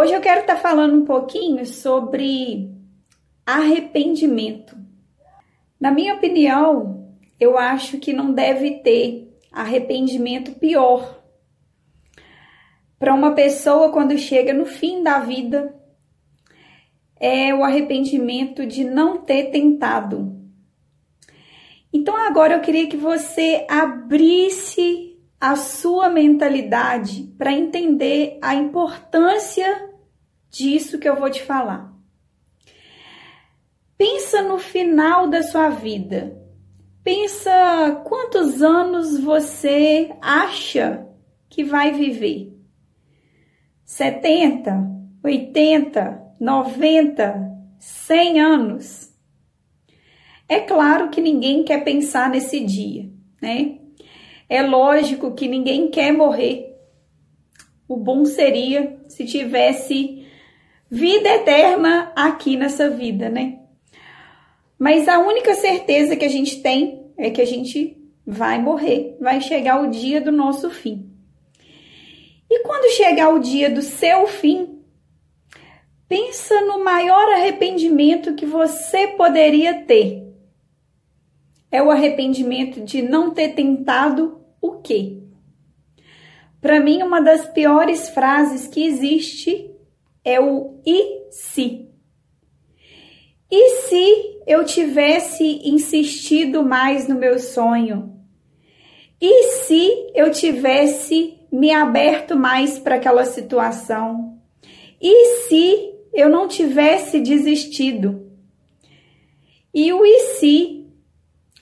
Hoje eu quero estar tá falando um pouquinho sobre arrependimento. Na minha opinião, eu acho que não deve ter arrependimento pior para uma pessoa quando chega no fim da vida é o arrependimento de não ter tentado. Então agora eu queria que você abrisse a sua mentalidade para entender a importância disso que eu vou te falar. Pensa no final da sua vida. Pensa quantos anos você acha que vai viver. 70, 80, 90, 100 anos. É claro que ninguém quer pensar nesse dia, né? É lógico que ninguém quer morrer. O bom seria se tivesse vida eterna aqui nessa vida, né? Mas a única certeza que a gente tem é que a gente vai morrer, vai chegar o dia do nosso fim. E quando chegar o dia do seu fim, pensa no maior arrependimento que você poderia ter. É o arrependimento de não ter tentado o quê? Para mim, uma das piores frases que existe é o e se. E se eu tivesse insistido mais no meu sonho? E se eu tivesse me aberto mais para aquela situação? E se eu não tivesse desistido? E o e se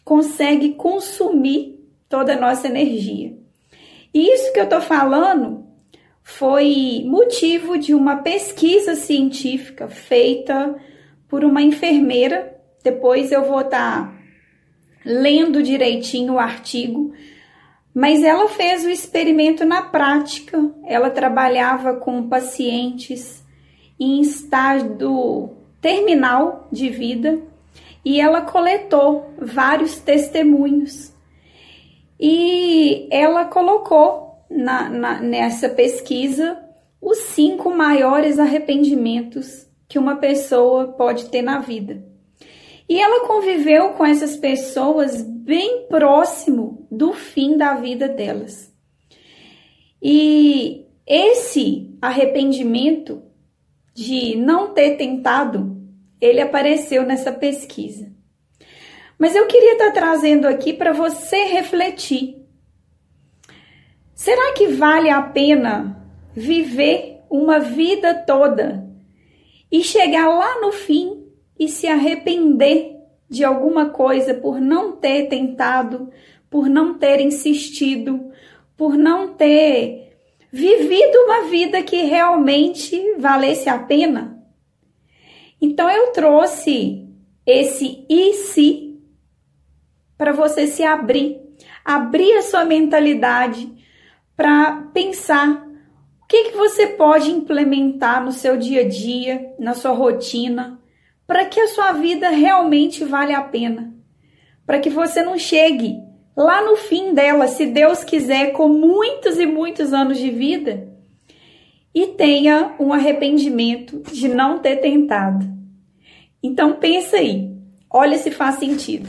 consegue consumir toda a nossa energia. E isso que eu tô falando foi motivo de uma pesquisa científica feita por uma enfermeira. Depois eu vou estar tá lendo direitinho o artigo, mas ela fez o experimento na prática. Ela trabalhava com pacientes em estado terminal de vida e ela coletou vários testemunhos. E ela colocou na, na, nessa pesquisa os cinco maiores arrependimentos que uma pessoa pode ter na vida. E ela conviveu com essas pessoas bem próximo do fim da vida delas. E esse arrependimento de não ter tentado, ele apareceu nessa pesquisa. Mas eu queria estar trazendo aqui para você refletir Será que vale a pena viver uma vida toda e chegar lá no fim e se arrepender de alguma coisa por não ter tentado, por não ter insistido, por não ter vivido uma vida que realmente valesse a pena? Então eu trouxe esse e se para você se abrir, abrir a sua mentalidade para pensar o que, que você pode implementar no seu dia a dia, na sua rotina, para que a sua vida realmente vale a pena. Para que você não chegue lá no fim dela, se Deus quiser, com muitos e muitos anos de vida e tenha um arrependimento de não ter tentado. Então pensa aí, olha se faz sentido.